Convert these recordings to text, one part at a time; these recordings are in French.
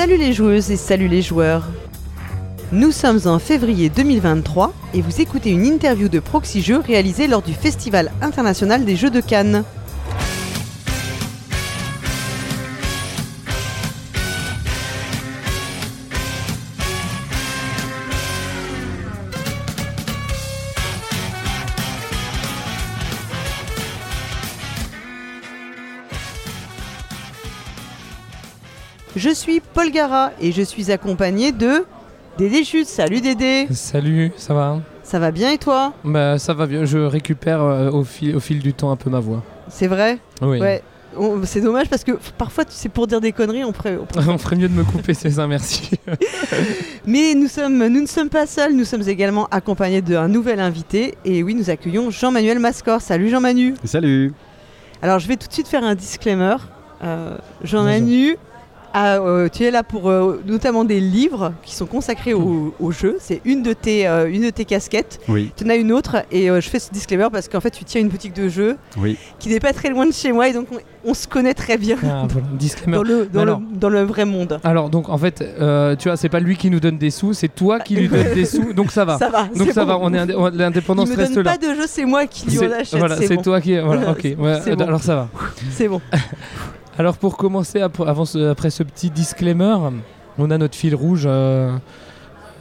Salut les joueuses et salut les joueurs. Nous sommes en février 2023 et vous écoutez une interview de Proxy Jeux réalisée lors du Festival international des Jeux de Cannes. Je suis Paul Gara et je suis accompagné de Dédé Chute. Salut Dédé Salut, ça va? Ça va bien et toi? Bah ça va bien, je récupère euh, au, fil, au fil du temps un peu ma voix. C'est vrai? Oui. Ouais. C'est dommage parce que parfois, tu sais, pour dire des conneries, on ferait mieux de me couper, c'est ça, merci. Mais nous, sommes, nous ne sommes pas seuls, nous sommes également accompagnés d'un nouvel invité. Et oui, nous accueillons Jean-Manuel Mascor. Salut Jean-Manu Salut Alors, je vais tout de suite faire un disclaimer. Euh, Jean-Manu, ah, euh, tu es là pour euh, notamment des livres qui sont consacrés au, au jeu. C'est une, de tes, euh, une de tes casquettes. Oui, Tu en as une autre et euh, je fais ce disclaimer parce qu'en fait, tu tiens une boutique de jeux oui. qui n'est pas très loin de chez moi et donc on, on se connaît très bien Ah, voilà, disclaimer. dans le, dans, Alors. le, dans le vrai monde. Alors donc en fait, tu vois, c'est pas lui qui nous donne des sous, c'est toi qui lui donne des sous, donc ça va. Ça va. donc ça bon. va, on est indé- on- l'indépendance reste donne là. pas de jeu, c'est moi qui lui en achète. voilà, c'est bon. toi qui. Voilà, ok. ouais, C'est bon. Alors ça va. C'est bon. Alors pour commencer, ap- avant ce- après ce petit disclaimer, on a notre fil rouge euh,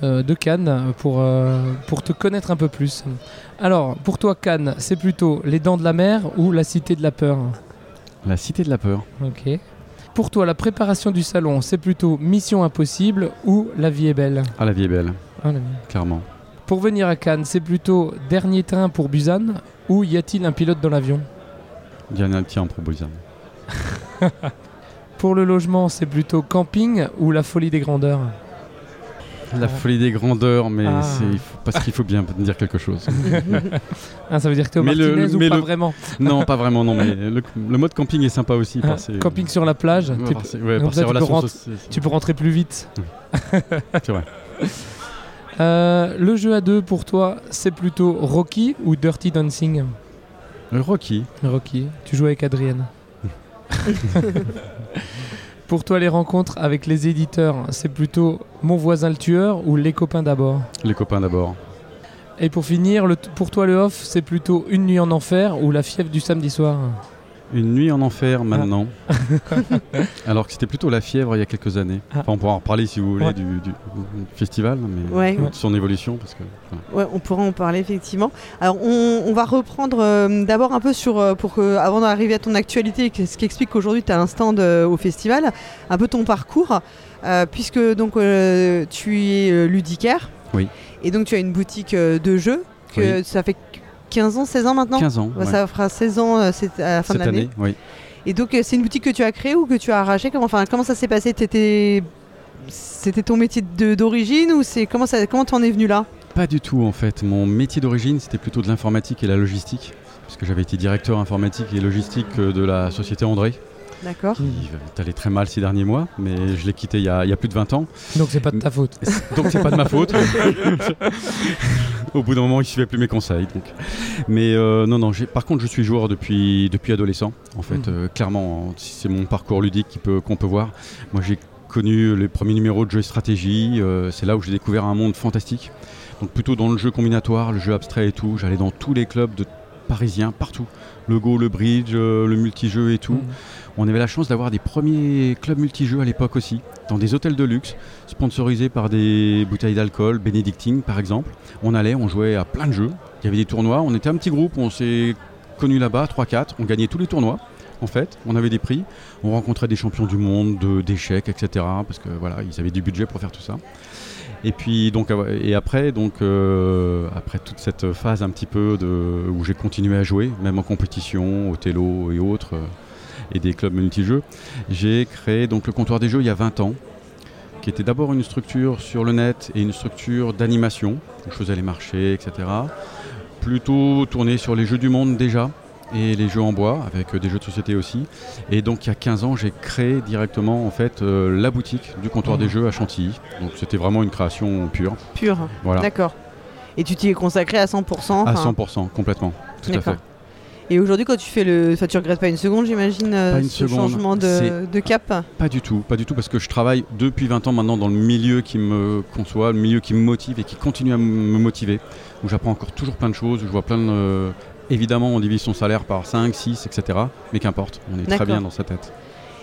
euh, de Cannes pour, euh, pour te connaître un peu plus. Alors pour toi Cannes, c'est plutôt les dents de la mer ou la cité de la peur? La cité de la peur. Ok. Pour toi, la préparation du salon, c'est plutôt Mission Impossible ou La vie est belle? Ah, la vie est belle, Ah, la clairement. Pour venir à Cannes, c'est plutôt Dernier train pour Busan ou y a-t-il un pilote dans l'avion? Diana tient en proposition. Pour le logement, c'est plutôt camping ou la folie des grandeurs La Ah. folie des grandeurs, mais Ah. c'est parce qu'il faut bien dire quelque chose. Ah, ça veut dire que t'es au Mais le- Martinez ou mais pas le- vraiment non, pas vraiment, non, mais le, le mode camping est sympa aussi. Ah, ses- Camping sur la plage, Ouais, t'es- par ses- ouais, comme par ça, ses tu peux rentrer- sociales. tu peux rentrer plus vite. C'est vrai. Euh, le jeu à deux pour toi, c'est plutôt Rocky ou Dirty Dancing Le Rocky, Rocky, tu joues avec Adrienne. pour toi, les rencontres avec les éditeurs, c'est plutôt Mon voisin le tueur ou Les copains d'abord les copains d'abord. Et pour finir, le pour toi, le off, c'est plutôt Une nuit en enfer ou La fièvre du samedi soir Une nuit en Ah. enfer maintenant. Alors que c'était plutôt la fièvre il y a quelques années. Ah. Enfin, on pourra en reparler si vous voulez Ouais. du, du- du festival, mais Ouais. de son évolution. Parce que, voilà. Ouais, on pourra en parler effectivement. Alors, on, on va reprendre euh, d'abord un peu sur, euh, pour que, avant d'arriver à ton actualité, ce qui explique qu'aujourd'hui tu as un stand euh, au festival, un peu ton parcours, euh, puisque donc euh, tu es ludicaire. Oui. Et donc tu as une boutique euh, de jeux, que Oui. ça fait 15 ans, 16 ans maintenant 15 ans. Ouais, ouais. Ça fera 16 ans euh, c'est à la fin Cette de l'année. année, oui. Et donc euh, c'est une boutique que tu as créée ou que tu as arrachée comment, enfin, comment ça s'est passé T'étais- C'était ton métier de- d'origine ou c'est comment ça comment t'en es venu là Pas du tout en fait. Mon métier d'origine c'était plutôt de l'informatique et la logistique. Puisque j'avais été directeur informatique et logistique euh, de la société André, D'accord. qui est allé très mal ces derniers mois, mais je l'ai quitté il y, a, il y a plus de 20 ans. Donc c'est pas de ta faute. Donc c'est pas de ma faute. Au bout d'un moment, il suivait plus mes conseils. Donc. Mais euh, non, non. Par contre, je suis joueur depuis, depuis adolescent. En fait, Mhm. Euh, clairement, c'est mon parcours ludique peut- qu'on peut voir. Moi, j'ai connu les premiers numéros de jeux et stratégie. euh, c'est là où j'ai découvert un monde fantastique. Donc plutôt dans le jeu combinatoire, le jeu abstrait et tout. J'allais dans tous les clubs de parisiens, partout. Le Go, le bridge, euh, le multijeu et tout. Mhm. On avait la chance d'avoir des premiers clubs multijeux à l'époque aussi, dans des hôtels de luxe, sponsorisés par des bouteilles d'alcool, bénédictine par exemple. On allait, on jouait à plein de jeux. Il y avait des tournois. On était un petit groupe, on s'est connus là-bas, 3-4. On gagnait tous les tournois. En fait, on avait des prix, on rencontrait des champions du monde, de- d'échecs, etc. Parce que voilà, ils avaient du budget pour faire tout ça. Et puis donc et après donc euh, après toute cette phase un petit peu où j'ai continué à jouer, même en compétition, au télo et autres, euh, et des clubs multijeux, j'ai créé donc le comptoir des jeux il y a 20 ans, qui était d'abord une structure sur le net et une structure d'animation. où Je faisais les marchés, etc. Plutôt tourné sur les jeux du monde déjà et les jeux en bois avec euh, des jeux de société aussi. Et donc il y a 15 ans, j'ai créé directement en fait euh, la boutique du comptoir Mhm. des jeux à Chantilly. Donc c'était vraiment une création pure. Pur. Voilà. D'accord. Et tu t'y es consacré à 100% À enfin, 100%, complètement. Tout à fait. Et aujourd'hui, quand tu fais le. Enfin, tu regrettes pas une seconde, j'imagine, euh, Pas ce seconde. changement de, de cap Pas du tout, pas du tout, parce que je travaille depuis 20 ans maintenant dans le milieu qui me conçoit, le milieu qui me motive et qui continue à me motiver, où j'apprends encore toujours plein de choses, où je vois plein de... évidemment, on divise son salaire par 5, 6, etc. Mais qu'importe, on est très bien dans sa tête.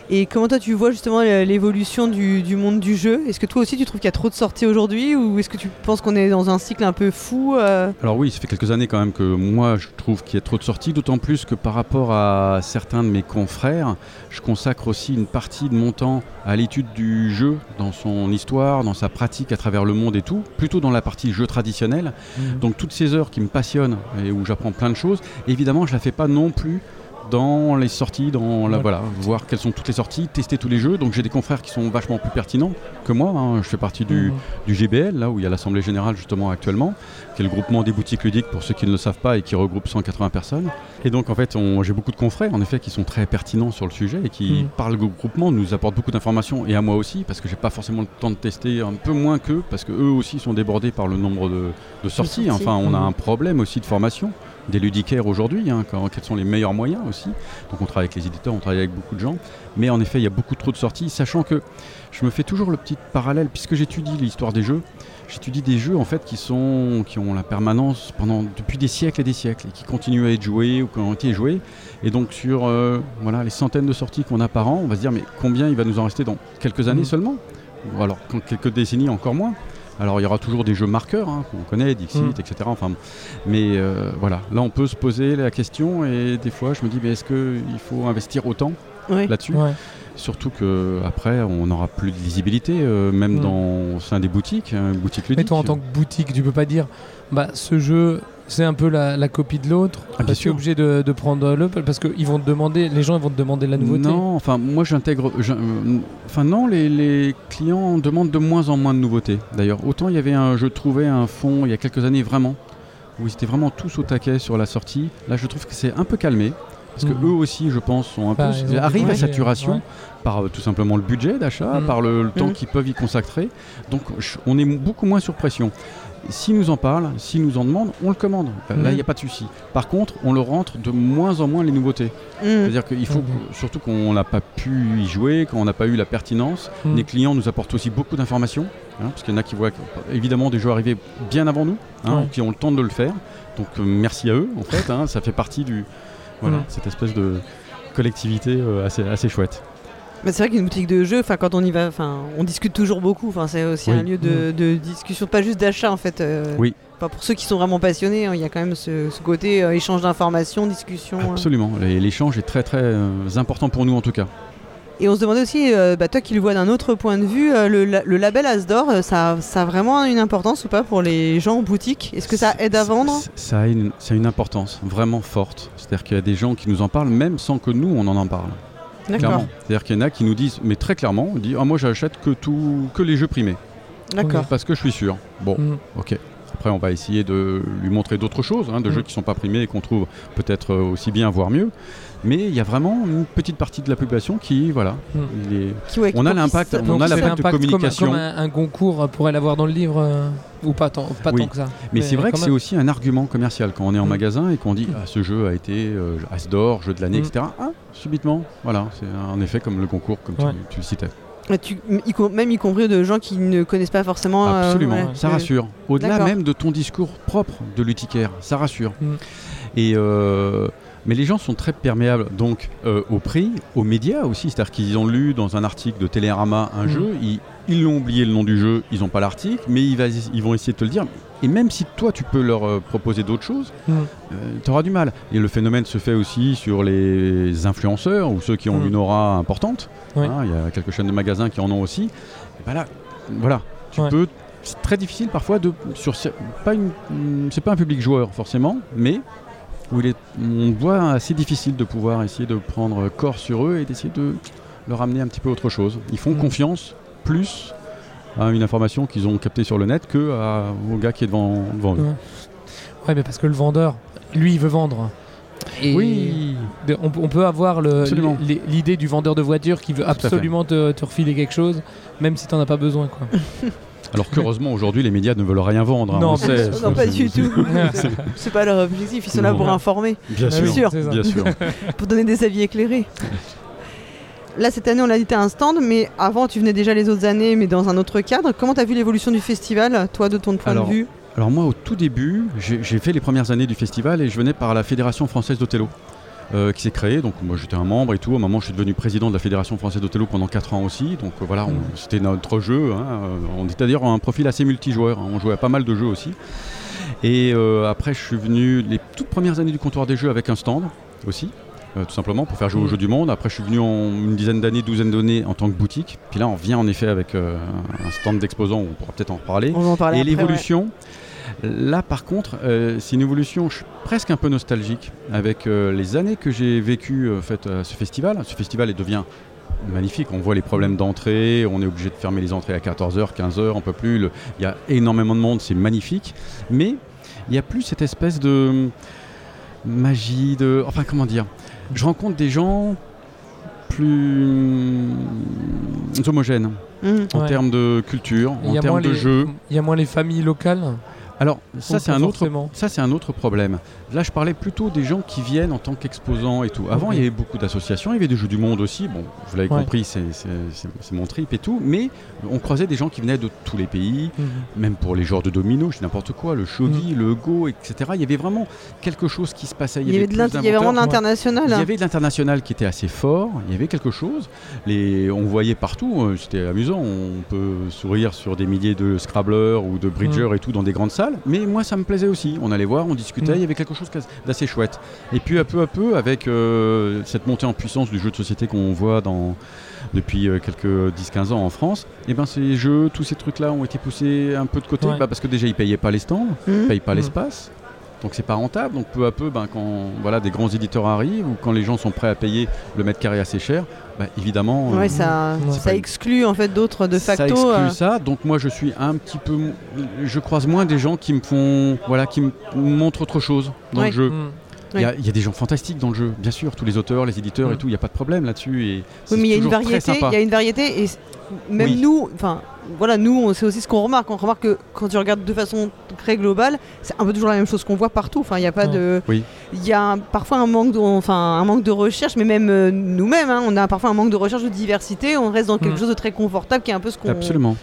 Et comment toi tu vois justement l'évolution du, du monde du jeu? Est-ce que toi aussi tu trouves qu'il y a trop de sorties aujourd'hui ou est-ce que tu penses qu'on est dans un cycle un peu fou euh? Alors oui, ça fait quelques années quand même que moi je trouve qu'il y a trop de sorties, d'autant plus que par rapport à certains de mes confrères, je consacre aussi une partie de mon temps à l'étude du jeu, dans son histoire, dans sa pratique à travers le monde et tout, plutôt dans la partie jeu traditionnel. Mhm. Donc toutes ces heures qui me passionnent et où j'apprends plein de choses, évidemment je la fais pas non plus dans les sorties, dans la, Voilà. voilà, voir quelles sont toutes les sorties, tester tous les jeux. Donc j'ai des confrères qui sont vachement plus pertinents que moi. hein. Je fais partie du, Mhm. du GBL, là où il y a l'Assemblée Générale justement actuellement, qui est le groupement des boutiques ludiques pour ceux qui ne le savent pas et qui regroupe 180 personnes. Et donc en fait, j'ai beaucoup de confrères en effet qui sont très pertinents sur le sujet et qui, Mhm. par le groupement, nous apportent beaucoup d'informations et à moi aussi, parce que j'ai pas forcément le temps de tester, un peu moins qu'eux, parce que eux aussi sont débordés par le nombre de, de sorties. sorties. Enfin, on a Mhm. un problème aussi de formation des ludicaires aujourd'hui, hein, quand- quels sont les meilleurs moyens aussi. Donc on travaille avec les éditeurs, on travaille avec beaucoup de gens, mais en effet il y a beaucoup trop de sorties, sachant que je me fais toujours le petit parallèle, puisque j'étudie l'histoire des jeux, j'étudie des jeux en fait qui, sont, qui ont la permanence pendant, depuis des siècles et des siècles, et qui continuent à être joués ou qui ont été joués, et donc sur euh, voilà, les centaines de sorties qu'on a par an, on va se dire mais combien il va nous en rester dans quelques années Mhm. seulement? Ou alors dans quelques décennies encore moins alors il y aura toujours des jeux marqueurs hein, qu'on connaît, Dixit, Mhm. etc. Enfin, bon. mais euh, voilà, là on peut se poser la question et des fois je me dis mais est-ce qu'il faut investir autant Oui. là-dessus? Ouais. Surtout que après on n'aura plus de lisibilité, euh, même Mhm. dans au sein des boutiques, hein, boutiques Mais toi, en tant que boutique, tu peux pas dire, bah, ce jeu, c'est un peu la, la copie de l'autre. Ah, bien tu es sûr. obligé de, de prendre le parce qu'ils vont te demander, les gens ils vont te demander la nouveauté. Non, enfin moi j'intègre. j'in- euh, Enfin non, les, les clients demandent de moins en moins de nouveautés. D'ailleurs, autant il y avait un, je trouvais un fond il y a quelques années vraiment où ils étaient vraiment tous au taquet sur la sortie. Là, je trouve que c'est un peu calmé. Parce que Mhm. eux aussi, je pense, sont un Bah, peu ils arrivent à saturation ouais. par euh, tout simplement le budget d'achat, Mhm. par le, le temps Mhm. qu'ils peuvent y consacrer. Donc, on est beaucoup moins sur pression. S'ils nous en parlent, s'ils nous en demandent, on le commande. Là, il n'y a pas de souci. Par contre, on le rentre de moins en moins les nouveautés. Mm. C'est-à-dire qu'il faut, que- surtout qu'on n'a pas pu y jouer, qu'on n'a pas eu la pertinence. Les clients nous apportent aussi beaucoup d'informations, hein, parce qu'il y en a qui voient évidemment des jeux arriver bien avant nous, hein, qui ont le temps de le faire. Donc euh, merci à eux, en fait. hein, ça fait partie du voilà Mhm. cette espèce de collectivité euh, assez, assez chouette. Mais c'est vrai qu'une boutique de jeux, enfin quand on y va, enfin on discute toujours beaucoup. Enfin c'est aussi Oui. un lieu de, de discussion, pas juste d'achat en fait. euh, Oui. Pour ceux qui sont vraiment passionnés, hein, il y a quand même ce, ce côté euh, échange d'informations, discussion. euh. Absolument. L'échange est très très euh, important pour nous en tout cas. Et on se demandait aussi, euh, bah, toi qui le vois d'un autre point de vue, le, la- le label Asdor, ça, ça a vraiment une importance ou pas pour les gens en boutique? Est-ce que ça aide à vendre? Ça a une, ça a une importance vraiment forte. C'est-à-dire qu'il y a des gens qui nous en parlent même sans que nous on en en parle. D'accord. Clairement. C'est-à-dire qu'il y en a qui nous disent, mais très clairement, on dit ah, moi j'achète que tout, que les jeux primés, D'accord. parce que je suis sûr. Bon, Mhm. ok. Après, on va essayer de lui montrer d'autres choses, hein, de Mm. jeux qui sont pas primés et qu'on trouve peut-être euh, aussi bien, voire mieux. Mais il y a vraiment une petite partie de la population qui, voilà, Mm. il est- Qui, ouais, qui On a l'impact, on a l'impact de l'impact comme- communication. Comme, un, un Goncourt pourrait l'avoir dans le livre, euh, ou pas tant, pas Oui. tant que ça. Mais, c'est vrai que c'est aussi un argument commercial quand on est en Mm. magasin et qu'on dit ah, ce jeu a été euh, As d'or, jeu de l'année, Mm. etc. Ah, subitement, voilà, c'est en effet comme le concours, comme tu- Ouais. tu, le citais. Tu- même y compris de gens qui ne connaissent pas forcément. euh, Absolument, ça rassure. Au-delà même de ton discours propre de l'utiquaire, ça rassure. Mm. Et euh, mais les gens sont très perméables donc euh, au prix, aux médias aussi. C'est-à-dire qu'ils ont lu dans un article de Télérama un Mm. jeu, ils ils l'ont oublié le nom du jeu, ils n'ont pas l'article, mais ils, va- ils vont essayer de te le dire. Et même si toi tu peux leur euh, proposer d'autres choses, Mm. tu auras du mal. Et le phénomène se fait aussi sur les influenceurs ou ceux qui ont Mm. une aura importante. Oui. Hein, Il y a quelques chaînes de magasins qui en ont aussi. Ben là, voilà, tu Ouais. peux. C'est très difficile parfois de sur ce- pas une c'est pas un public joueur forcément, mais où il est on voit assez difficile de pouvoir essayer de prendre corps sur eux et d'essayer de leur amener un petit peu autre chose. Ils font Mm. confiance plus à une information qu'ils ont captée sur le net que à- au gars qui est devant, devant eux. Ouais. Mais parce que le vendeur, lui, il veut vendre. Et Oui. on, on peut avoir l'idée du vendeur de voiture qui veut absolument te, te refiler quelque chose, même si t'en as pas besoin. Quoi. Alors qu'heureusement, aujourd'hui, les médias ne veulent rien vendre. hein, Non, on bien sait. sûr. Non, pas du tout. C'est pas leur objectif, ils sont là pour informer, Bien Ah sûr, bien sûr. pour donner des avis éclairés. Là, cette année, on l'a dit, t'as un stand, mais avant, tu venais déjà les autres années, mais dans un autre cadre. Comment t'as vu l'évolution du festival, toi, de ton point Alors, de vue? Alors moi, au tout début, j'ai j'ai fait les premières années du festival et je venais par la Fédération française d'Othello. Euh, qui s'est créée, donc moi j'étais un membre et tout. Au moment, je suis devenu président de la Fédération française d'Othello pendant 4 ans aussi. Donc euh, voilà, c'était notre jeu. hein, euh, On était d'ailleurs un profil assez multijoueur. hein, On jouait à pas mal de jeux aussi. Et euh, après, je suis venu les toutes premières années du comptoir des jeux avec un stand aussi. euh, tout simplement pour faire jouer aux Mhm. jeux du monde. Après, je suis venu en une dizaine d'années, douzaine d'années en tant que boutique. Puis là, on vient en effet avec euh, un stand d'exposants, on pourra peut-être en reparler. On va en parler Et l'évolution, là par contre, euh, c'est une évolution, je suis presque un peu nostalgique avec euh, les années que j'ai vécues euh, en fait, à ce festival. Ce festival il devient magnifique, on voit les problèmes d'entrée, on est obligé de fermer les entrées à 14h, 15h, on peut plus, le- il y a énormément de monde, c'est magnifique, mais il n'y a plus cette espèce de magie, de... Enfin comment dire Je rencontre des gens plus homogènes ouais. Mhm. en Ouais. termes de culture, en termes de les- jeu. Il y a moins les familles locales. Alors ça c'est un autre ça c'est un autre problème. Là je parlais plutôt des gens qui viennent en tant qu'exposants et tout. Avant il y avait beaucoup d'associations, il y avait des jeux du monde aussi. Bon, vous l'avez Ouais. compris, c'est mon trip et tout. Mais on croisait des gens qui venaient de tous les pays, Mhm. même pour les genres de domino, je dis n'importe quoi, le shogi, le go, etc. Il y avait vraiment quelque chose qui se passait. Il y avait, de plus l'int- il y avait vraiment de l'international. Il y hein. avait de l'international qui était assez fort, il y avait quelque chose. Les, on voyait partout, euh, c'était amusant. On peut sourire sur des milliers de Scrabblers ou de Bridgers et tout dans des grandes salles. Mais moi, ça me plaisait aussi. On allait voir, on discutait, Mm. il y avait quelque chose d'assez chouette. Et puis, à peu à peu, avec euh, cette montée en puissance du jeu de société qu'on voit dans depuis euh, quelques 10-15 ans en France, et ben ces jeux, tous ces trucs-là ont été poussés un peu de côté, Ouais. bah, parce que déjà ils payaient pas les stands, Mhm. ne payent pas Mhm. l'espace. Donc c'est pas rentable. Donc peu à peu, ben, quand voilà, des grands éditeurs arrivent ou quand les gens sont prêts à payer le mètre carré assez cher, bah, évidemment, Ouais, euh, ça, Ouais. ça exclut en fait d'autres de ça facto. exclut euh, ça. Donc moi je suis un petit peu, je croise moins des gens qui me font, voilà, qui me montrent autre chose dans Ouais. le jeu. Il y, a, il y a des gens fantastiques dans le jeu, bien sûr, tous les auteurs, les éditeurs et Mm. tout, il n'y a pas de problème là-dessus. Et Oui, mais il y a une variété. Il y a une variété et même Oui. nous, enfin, voilà, nous, on- c'est aussi ce qu'on remarque. On remarque que quand tu regardes de façon très globale, c'est un peu toujours la même chose qu'on voit partout. Enfin, il n'y a pas de, Oui. il y a un- parfois un manque, de, enfin, un manque de recherche, mais même euh, nous-mêmes, hein, on a parfois un manque de recherche de diversité. On reste dans quelque Mm. chose de très confortable, qui est un peu ce qu'on. Absolument.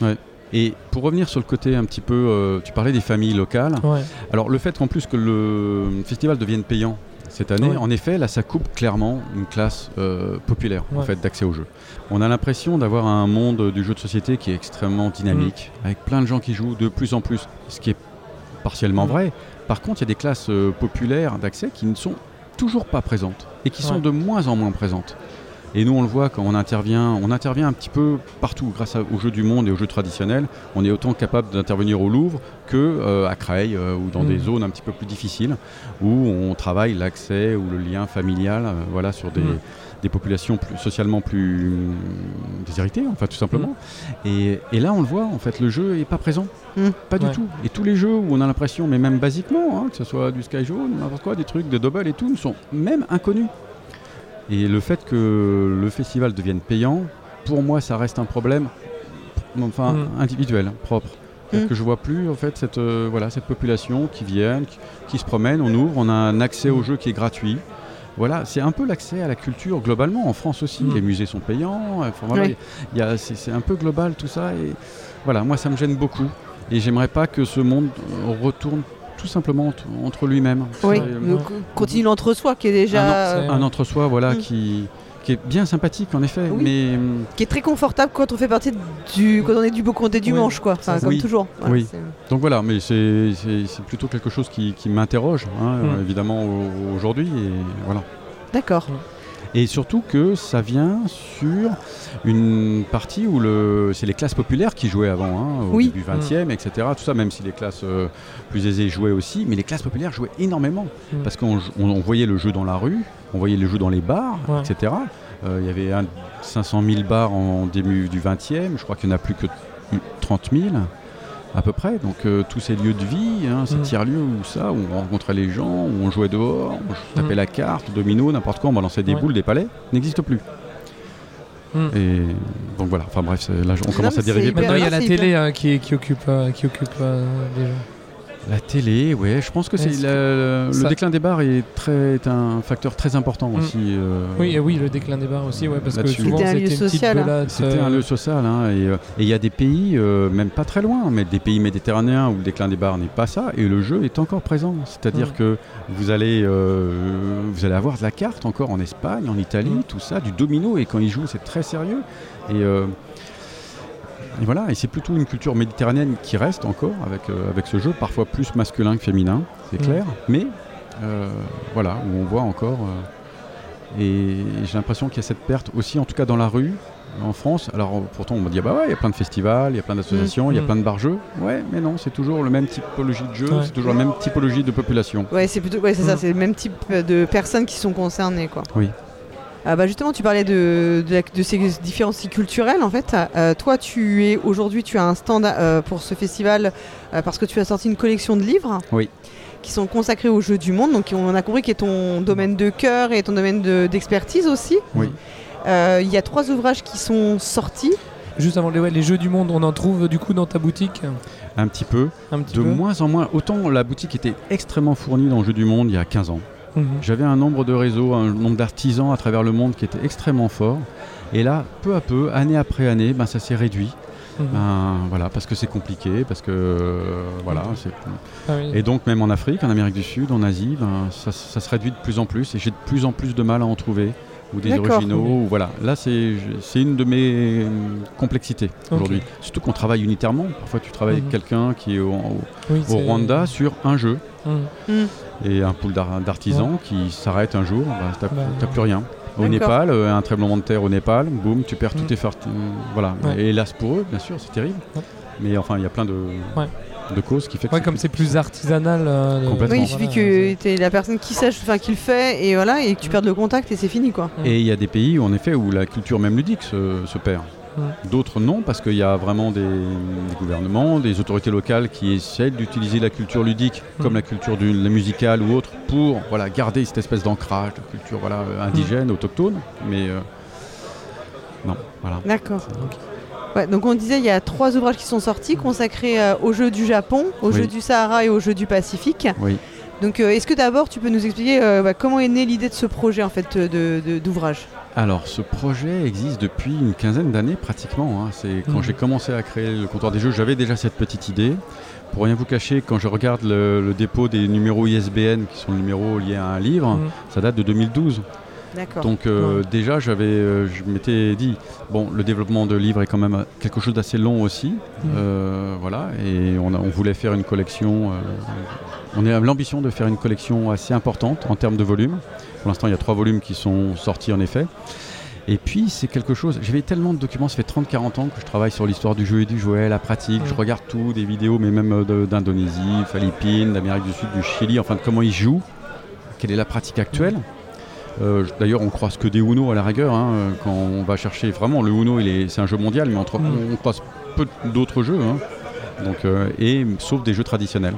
Ouais. Et pour revenir sur le côté un petit peu, euh, tu parlais des familles locales. Ouais. Alors le fait qu'en plus que le festival devienne payant cette année, Ouais. en effet, là ça coupe clairement une classe euh, populaire en fait d'accès au jeu. On a l'impression d'avoir un monde du jeu de société qui est extrêmement dynamique, Mm. avec plein de gens qui jouent de plus en plus, ce qui est partiellement Mm. vrai. Par contre, il y a des classes euh, populaires d'accès qui ne sont toujours pas présentes et qui sont de moins en moins présentes. Et nous, on le voit quand on intervient, on intervient un petit peu partout grâce aux jeux du monde et aux jeux traditionnels. On est autant capable d'intervenir au Louvre que euh, à Creil euh, ou dans Mm. des zones un petit peu plus difficiles où on travaille l'accès ou le lien familial, euh, voilà, sur des, Mm. des populations plus, socialement plus déshéritées, enfin tout simplement. Et, et là, on le voit, en fait, le jeu est pas présent, Mm. pas du Ouais. tout. Et tous les jeux où on a l'impression, mais même basiquement, hein, que ce soit du Sky Jaune, n'importe quoi, des trucs de double et tout, nous sont même inconnus. Et le fait que le festival devienne payant, pour moi, ça reste un problème, enfin Mm. individuel, propre. C'est-à-dire Mm. que je vois plus en fait cette euh, voilà cette population qui vient, qui, qui se promène, on ouvre, on a un accès au Mm. jeu qui est gratuit. Voilà, c'est un peu l'accès à la culture globalement en France aussi. Mm. Les musées sont payants. Enfin, voilà, Oui. il y a- c'est un peu global tout ça et voilà, moi ça me gêne beaucoup et j'aimerais pas que ce monde retourne tout simplement entre, lui-même. Oui, euh, donc, continue l'entre-soi qui est déjà, un, un entre-soi voilà Mm. qui qui est bien sympathique en effet, Oui. mais qui est très confortable quand on fait partie du, quand on est du beau côté du Oui. manche, quoi. Enfin, comme oui. toujours. Voilà, Oui. c'est- Donc voilà, mais c'est plutôt quelque chose qui, qui m'interroge, hein, Mm. euh, évidemment, au- aujourd'hui. Et, voilà. D'accord. Et surtout que ça vient sur une partie où le, c'est les classes populaires qui jouaient avant, hein, au Oui. début 20e, etc. Tout ça, même si les classes euh, plus aisées jouaient aussi, mais les classes populaires jouaient énormément. Mm. Parce qu'on on- on voyait le jeu dans la rue, on voyait le jeu dans les bars, Ouais. etc. Euh, Il y avait un, 500 000 bars en début du 20e, je crois qu'il n'y en a plus que 30 000 à peu près. Donc euh, tous ces lieux de vie, hein, ces Mm. tiers-lieux où ça, où on rencontrait les gens, où on jouait dehors, on tapait Mm. la carte, domino, n'importe quoi, on balançait des Ouais. boules, des palais, n'existe plus. Mm. Et donc voilà, enfin bref, là on commence à dériver. Maintenant, il y a la télé hyper- hein, qui, qui occupe, euh, qui occupe euh, les gens. La télé, ouais, je pense que c'est Est-ce la- le ça- déclin des bars est, très, est un facteur très important Mm. aussi. euh, Oui, et oui, le déclin des bars aussi, ouais, parce que souvent C'était un c'était lieu une petite social, hein. C'était euh, un lieu social, hein, et euh, il y a des pays, euh, même pas très loin, mais des pays méditerranéens où le déclin des bars n'est pas ça, et le jeu est encore présent. C'est-à-dire Mm. que vous allez, euh, vous allez avoir de la carte encore en Espagne, en Italie, Mm. tout ça, du domino, et quand ils jouent, c'est très sérieux. Et, euh, et voilà, et c'est plutôt une culture méditerranéenne qui reste encore avec, euh, avec ce jeu, parfois plus masculin que féminin, c'est Mm. clair, mais euh, voilà, où on voit encore. euh, et j'ai l'impression qu'il y a cette perte aussi, en tout cas dans la rue, en France. Alors pourtant, on me dit, ah bah ouais, il y a plein de festivals, il y a plein d'associations, il y a Mm. plein de bars-jeux. Ouais, mais non, c'est toujours le même typologie de jeu, Ouais. c'est toujours la même typologie de population. Ouais, c'est plutôt, ouais, c'est ça, Mm. c'est le même type de personnes qui sont concernées, quoi. Oui. Ah bah justement, tu parlais de, de, ces différences culturelles. En fait, Euh, toi, tu es aujourd'hui, tu as un stand euh, pour ce festival euh, parce que tu as sorti une collection de livres. Oui. Qui sont consacrés aux jeux du monde. Donc, on a compris qui est ton domaine de cœur et ton domaine de- d'expertise aussi. Oui. Euh, Il y a trois ouvrages qui sont sortis. Juste avant les, ouais, les jeux du monde, on en trouve du coup dans ta boutique Un petit peu, un petit de peu. moins en moins. Autant la boutique était extrêmement fournie dans le jeu du monde il y a 15 ans. Mhm. J'avais un nombre de réseaux, un nombre d'artisans à travers le monde qui était extrêmement fort. Et là, peu à peu, année après année, ben, ça s'est réduit. Mhm. Ben, voilà, parce que c'est compliqué, parce que euh, voilà, c'est- Ah oui. Et donc même en Afrique, en Amérique du Sud, en Asie, ben, ça, ça se réduit de plus en plus et j'ai de plus en plus de mal à en trouver ou des originaux. Ou voilà, là c'est une de mes euh, complexités aujourd'hui. Surtout qu'on travaille unitairement. Parfois tu travailles Mhm. avec quelqu'un qui est au, au- Oui, au c'est- Rwanda sur un jeu Mhm. Et un pool d'ar- d'artisans qui s'arrête un jour, bah, t'as Bah, plus rien. Au. Népal, euh, un tremblement de terre au Népal, boum, tu perds tous tes farts. euh, voilà. Ouais. Et hélas pour eux, bien sûr, c'est terrible. Ouais. Mais enfin, il y a plein de, Ouais. de causes qui fait que Ouais, comme c'est plus artisanal. euh, Complètement. Oui, il suffit que tu la personne qui sache, enfin qui le fait, et voilà, et que tu Mm. perdes le contact et c'est fini, quoi. Et il y a des pays, en effet, où la culture même ludique se, se perd. D'autres non, parce qu'il y a vraiment des, des gouvernements, des autorités locales qui essaient d'utiliser la culture ludique, Mm. comme la culture du, la musicale ou autre, pour voilà, garder cette espèce d'ancrage de culture voilà, euh, indigène, autochtone. Mais euh, non, voilà. D'accord. Ouais, donc on disait il y a trois ouvrages qui sont sortis consacrés euh, aux Jeux du Japon, aux Oui. Jeux du Sahara et aux Jeux du Pacifique. Oui. Donc euh, est-ce que d'abord tu peux nous expliquer euh, bah, comment est née l'idée de ce projet en fait d'ouvrage? Alors, ce projet existe depuis une quinzaine d'années pratiquement. hein. C'est quand Mhm. j'ai commencé à créer le comptoir des jeux, j'avais déjà cette petite idée. Pour rien vous cacher, quand je regarde le, le dépôt des numéros ISBN, qui sont les numéros liés à un livre, Mhm. ça date de 2012. D'accord. Donc euh, Ouais. déjà, j'avais, euh, je m'étais dit, bon, le développement de livres est quand même quelque chose d'assez long aussi, Mhm. Euh, voilà, et on, a- on voulait faire une collection. On a l'ambition de faire une collection assez importante en termes de volume. Pour l'instant, il y a trois volumes qui sont sortis en effet. Et puis, c'est quelque chose. J'avais tellement de documents, ça fait 30-40 ans que je travaille sur l'histoire du jeu et du jouet, la pratique. Je regarde tout, des vidéos, mais même euh, d'Indonésie, Philippines, d'Amérique du Sud, du Chili, enfin de comment ils jouent, quelle est la pratique actuelle. Euh, D'ailleurs, on croise que des Uno à la rigueur. hein, euh, quand on va chercher vraiment le Uno, c'est un jeu mondial, mais Mm. on croise peu d'autres jeux. hein. Donc, euh, et sauf des jeux traditionnels.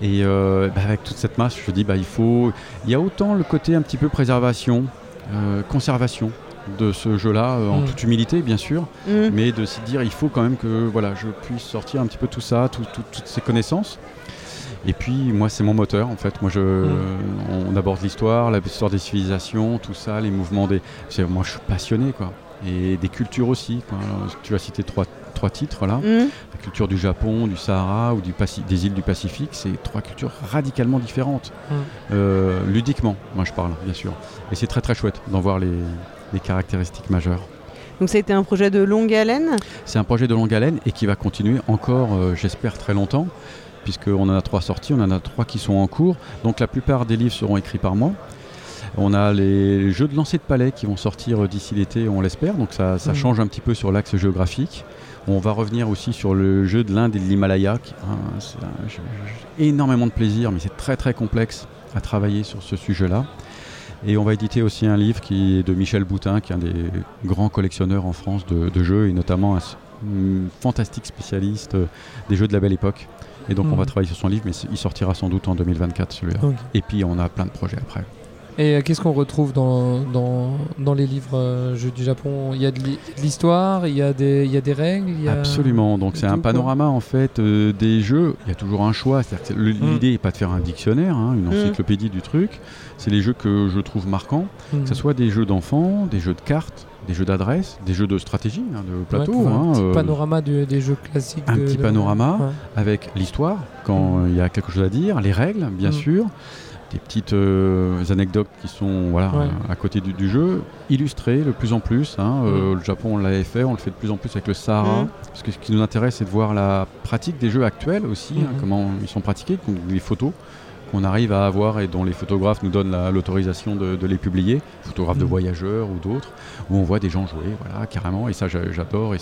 Et euh, bah, avec toute cette masse, je dis, bah, il faut. Il y a autant le côté un petit peu préservation, euh, conservation de ce jeu-là, euh, en Mm. toute humilité, bien sûr, Mhm. mais de se dire, il faut quand même que voilà, je puisse sortir un petit peu tout ça, tout- tout- toutes ces connaissances. Et puis, moi, c'est mon moteur, en fait. Moi, je, Mm. on aborde l'histoire, l'histoire des civilisations, tout ça, les mouvements des. Moi, je suis passionné, quoi. Et des cultures aussi. quoi. Alors, tu as cité trois, trois titres, là. Mhm. La culture du Japon, du Sahara ou du Paci- des îles du Pacifique, c'est trois cultures radicalement différentes. Mm. Euh, ludiquement, moi, je parle, bien sûr. Et c'est très, très chouette d'en voir les, les caractéristiques majeures. Donc ça a été un projet de longue haleine? C'est un projet de longue haleine et qui va continuer encore, euh, j'espère, très longtemps, puisqu'on en a trois sorties, on en a trois qui sont en cours. Donc la plupart des livres seront écrits par moi. On a les jeux de lancer de palais qui vont sortir euh, d'ici l'été, on l'espère. Donc ça, ça Mhm. change un petit peu sur l'axe géographique. On va revenir aussi sur le jeu de l'Inde et de l'Himalaya. hein, c'est énormément de plaisir, mais c'est très très complexe à travailler sur ce sujet-là. Et on va éditer aussi un livre qui est de Michel Boutin, qui est un des grands collectionneurs en France de, de jeux, et notamment un un fantastique spécialiste euh, des jeux de la belle époque. Et donc on va travailler sur son livre, mais il sortira sans doute en 2024 celui-là. Et puis on a plein de projets après. Et euh, qu'est-ce qu'on retrouve dans, dans, dans les livres euh, jeux du Japon? Il y a de l'hi- de l'histoire, il y, a des- il y a des règles il y a... Absolument. Donc c'est un panorama en fait euh, des jeux. Il y a toujours un choix. C'est-à-dire que le- Mm. l'idée n'est pas de faire un dictionnaire, hein, une encyclopédie du truc. C'est les jeux que je trouve marquants. Mhm. Que ce soit des jeux d'enfants, des jeux de cartes, des jeux d'adresse, des jeux de stratégie, hein, de plateau. pour hein, un petit euh, panorama des jeux classiques. un de- petit de- panorama. Ouais. avec l'histoire quand il y a quelque chose à dire, les règles bien sûr, des petites euh, anecdotes qui sont voilà Ouais. à côté du, du jeu, illustrées de plus en plus. hein. Euh, Mm. le Japon on l'avait fait, on le fait de plus en plus avec le Sahara. Mm. Parce que ce qui nous intéresse c'est de voir la pratique des jeux actuels aussi, hein, Mhm. comment ils sont pratiqués, les photos qu'on arrive à avoir et dont les photographes nous donnent la- l'autorisation de, de les publier, photographes de Mm. voyageurs ou d'autres, où on voit des gens jouer, voilà, carrément, et ça j'a- j'adore, et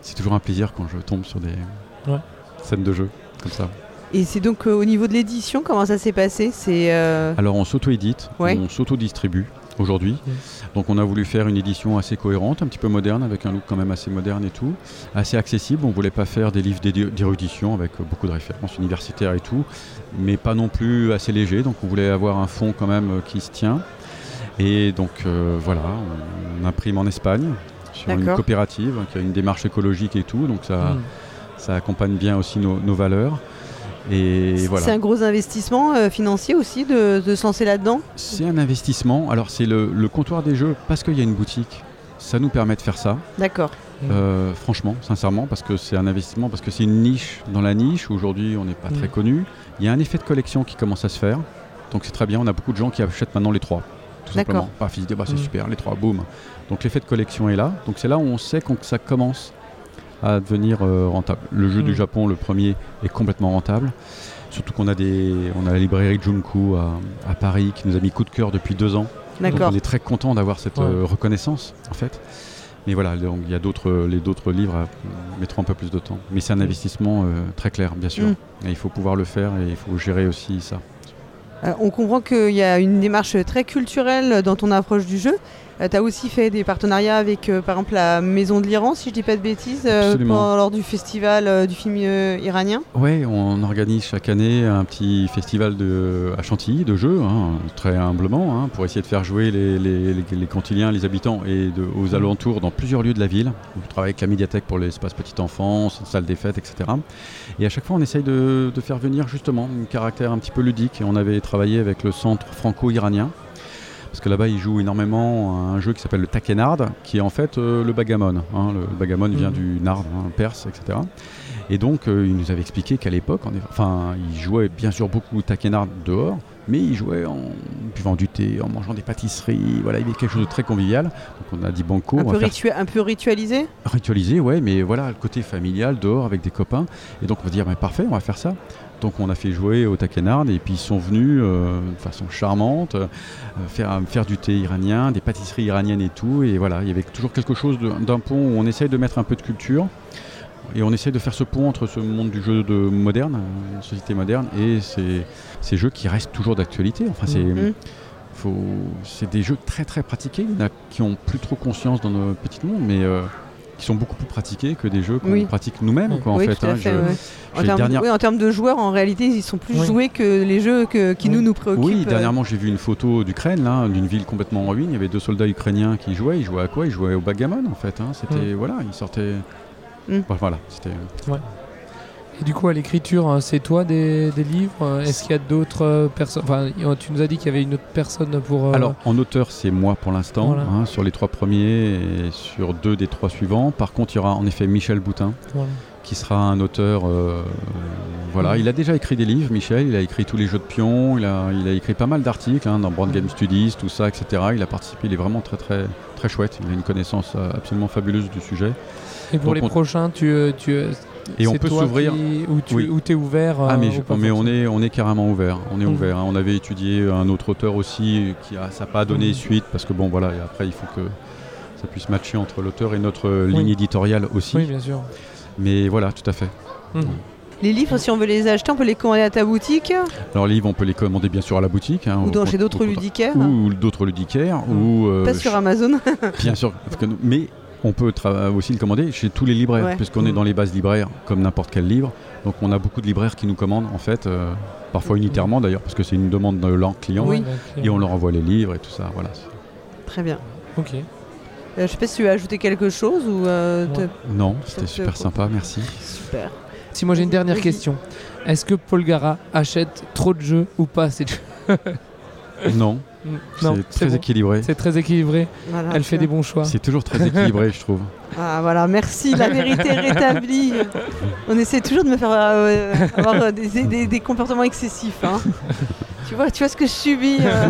c'est toujours un plaisir quand je tombe sur des Ouais. scènes de jeu comme ça. Et c'est donc euh, au niveau de l'édition, comment ça s'est passé? C'est euh, Alors on s'auto-édite, Ouais. on s'auto-distribue aujourd'hui. Donc on a voulu faire une édition assez cohérente, un petit peu moderne, avec un look quand même assez moderne et tout, assez accessible. On voulait pas faire des livres d'érudition avec beaucoup de références universitaires et tout, mais pas non plus assez léger. Donc on voulait avoir un fond quand même euh, qui se tient. Et donc euh, voilà, on, on imprime en Espagne sur une coopérative hein, qui a une démarche écologique et tout, donc ça, Mhm. ça accompagne bien aussi nos, nos valeurs. Et c'est un gros investissement euh, financier aussi de, de se lancer là-dedans C'est un investissement. Alors c'est le, le comptoir des jeux parce qu'il y a une boutique. Ça nous permet de faire ça, D'accord. Mm. Euh, franchement, sincèrement, parce que c'est un investissement, parce que c'est une niche dans la niche. Aujourd'hui, on n'est pas Mm. très connu. Il y a un effet de collection qui commence à se faire. Donc c'est très bien. On a beaucoup de gens qui achètent maintenant les trois. Tout simplement. Se disent, bah, c'est Mm. super, les trois, boum. Donc l'effet de collection est là. Donc c'est là où on sait que ça commence à devenir euh, rentable. Le jeu Mm. du Japon, le premier, est complètement rentable. Surtout qu'on a des, on a la librairie Junku à, à Paris qui nous a mis coup de cœur depuis deux ans. Donc on est très content d'avoir cette Ouais. euh, reconnaissance en fait. Mais voilà, donc, il y a d'autres, les d'autres livres euh, mettront un peu plus de temps. Mais c'est un Mm. investissement euh, très clair, bien sûr. Mm. Et il faut pouvoir le faire et il faut gérer aussi ça. Euh, on comprend qu'il y a une démarche très culturelle dans ton approche du jeu. Tu as aussi fait des partenariats avec, euh, par exemple, la Maison de l'Iran, si je dis pas de bêtises, euh, pendant- lors du festival euh, du film euh, iranien. Ouais, on organise chaque année un petit festival de, à Chantilly de jeux, hein, très humblement, hein, pour essayer de faire jouer les, les, les, les cantiliens, les habitants et de- aux alentours dans plusieurs lieux de la ville. On travaille avec la médiathèque pour l'espace petite enfance, salle des fêtes, etc. Et à chaque fois, on essaye de, de faire venir justement un caractère un petit peu ludique. Et on avait travaillé avec le centre franco-iranien. Parce que là-bas, ils jouent énormément à un jeu qui s'appelle le Takenard, qui est en fait euh, le bagamon. hein. Le, le bagamon vient Mhm. du nard, hein, perse, etc. Et donc, euh, il nous avait expliqué qu'à l'époque, enfin, il jouait bien sûr beaucoup au Takenard dehors, mais il jouait en buvant du thé, en mangeant des pâtisseries. Voilà, il y avait quelque chose de très convivial. Donc, on a dit banco, un, peu faire un peu ritualisé? ritualisé, ouais, mais voilà, le côté familial, dehors avec des copains. Et donc on va dire, mais parfait, on va faire ça. Donc on a fait jouer au Takenard et puis ils sont venus euh, de façon charmante euh, faire, faire du thé iranien, des pâtisseries iraniennes et tout. Et voilà, il y avait toujours quelque chose d'un pont où on essaye de mettre un peu de culture. Et on essaye de faire ce pont entre ce monde du jeu de moderne, euh, société moderne, et ces, ces jeux qui restent toujours d'actualité. Enfin, c'est Mhm. des jeux très très pratiqués. Qui ont plus trop conscience dans notre petit monde, mais qui sont beaucoup plus pratiqués que des jeux qu'on Oui. pratique nous-mêmes. Oui. en fait, tout à hein. fait. Je- ouais. j'ai En termes, dernier- oui, en termes de joueurs, en réalité, ils sont plus Oui. joués que les jeux que- qui Oui. nous nous préoccupent. Oui, euh. dernièrement j'ai vu une photo d'Ukraine, là, d'une ville complètement en ruine. Il y avait deux soldats ukrainiens qui jouaient. Ils jouaient à quoi? Ils jouaient au bagamon en fait. hein. C'était voilà, ils sortaient. Mm. Voilà, Voilà, c'était. Et du coup, à l'écriture, hein, c'est toi des, des livres? Euh, Est-ce qu'il y a d'autres euh, personnes Enfin, tu nous as dit qu'il y avait une autre personne pour. euh, Alors, en auteur, c'est moi pour l'instant, Voilà. hein, sur les trois premiers et sur deux des trois suivants. Par contre, il y aura en effet Michel Boutin, voilà. qui sera un auteur. euh, voilà, il a déjà écrit des livres, Michel. Il a écrit tous les jeux de pions. Il a, il a écrit pas mal d'articles hein, dans Brand Game Studies, tout ça, etc. Il a participé. Il est vraiment très, très, très chouette. Il a une connaissance absolument fabuleuse du sujet. Et pour Donc, les on- prochains, tu, tu, Et on peut s'ouvrir. Ou tu Oui. t'es ouvert Ah euh, mais, je- mais on est on est carrément ouvert. On est Mhm. ouvert. hein. On avait étudié un autre auteur aussi qui a ça n'a pas donné Mhm. suite parce que bon voilà et après il faut que ça puisse matcher entre l'auteur et notre euh, Oui. ligne éditoriale aussi. Oui, bien sûr. Mais voilà tout à fait. Mhm. Les livres, si on veut les acheter, on peut les commander à ta boutique Alors les livres on peut les commander bien sûr à la boutique hein, ou dans, chez d'autres au- ludicaires. ou d'autres ludicaires ou euh, Pas sur Amazon. bien sûr parce que nous- mais on peut aussi le commander chez tous les libraires, Ouais. puisqu'on est Mm. dans les bases libraires comme n'importe quel livre. Donc on a beaucoup de libraires qui nous commandent en fait, euh, parfois unitairement d'ailleurs, parce que c'est une demande de leur client. Oui. Et on leur envoie les livres et tout ça. Voilà. Très bien. Ok. Euh, je sais pas si tu veux ajouter quelque chose ou euh, Ouais. Non, c'était super sympa, merci. super. Si moi j'ai une dernière question. Est-ce que Paul Gara achète trop de jeux ou pas assez de jeux? Non, Non, c'est très bon. équilibré. C'est très équilibré. Voilà, Elle fait des bons choix. C'est toujours très équilibré, je trouve. Ah voilà, merci, la vérité est rétablie. On essaie toujours de me faire euh, avoir euh, des, des- des comportements excessifs. hein. tu, vois, tu vois ce que je subis. euh.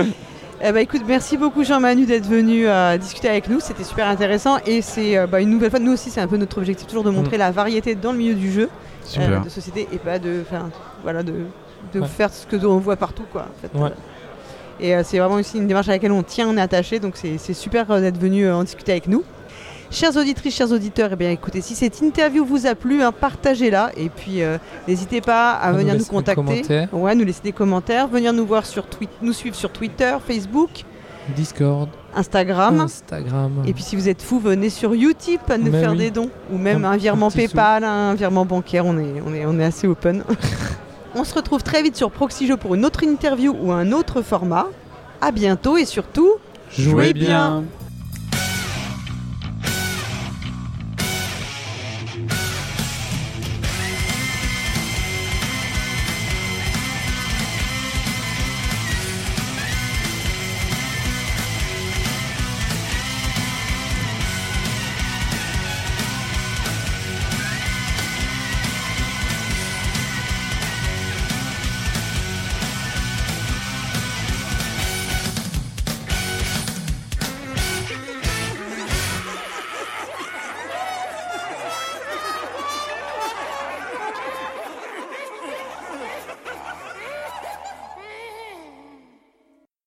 Eh ben, écoute, merci beaucoup Jean-Manu d'être venu euh, discuter avec nous, c'était super intéressant et c'est euh, bah, une nouvelle fois, nous aussi c'est un peu notre objectif toujours de montrer la variété dans le milieu du jeu, euh, de société et pas de, enfin, voilà, de, de Ouais. faire ce que l'on voit partout quoi. en fait. Ouais. Et euh, c'est vraiment aussi une démarche à laquelle on tient, on est attaché, donc c'est super euh, d'être venu euh, en discuter avec nous. Chères auditrices, chers auditeurs, eh bien écoutez, si cette interview vous a plu, hein, partagez-la et puis euh, n'hésitez pas à À nous venir nous des contacter, ouais, nous laisser des commentaires, venir nous voir sur nous suivre sur Twitter, Facebook, Discord, Instagram. Instagram. Et puis si vous êtes fou, venez sur Utip à nous faire oui. des dons ou même Un- un, virement sou. PayPal, un virement bancaire. On est, on est, on est assez open. on se retrouve très vite sur Proxy Jeux pour une autre interview ou un autre format. À bientôt et surtout. Jouez bien.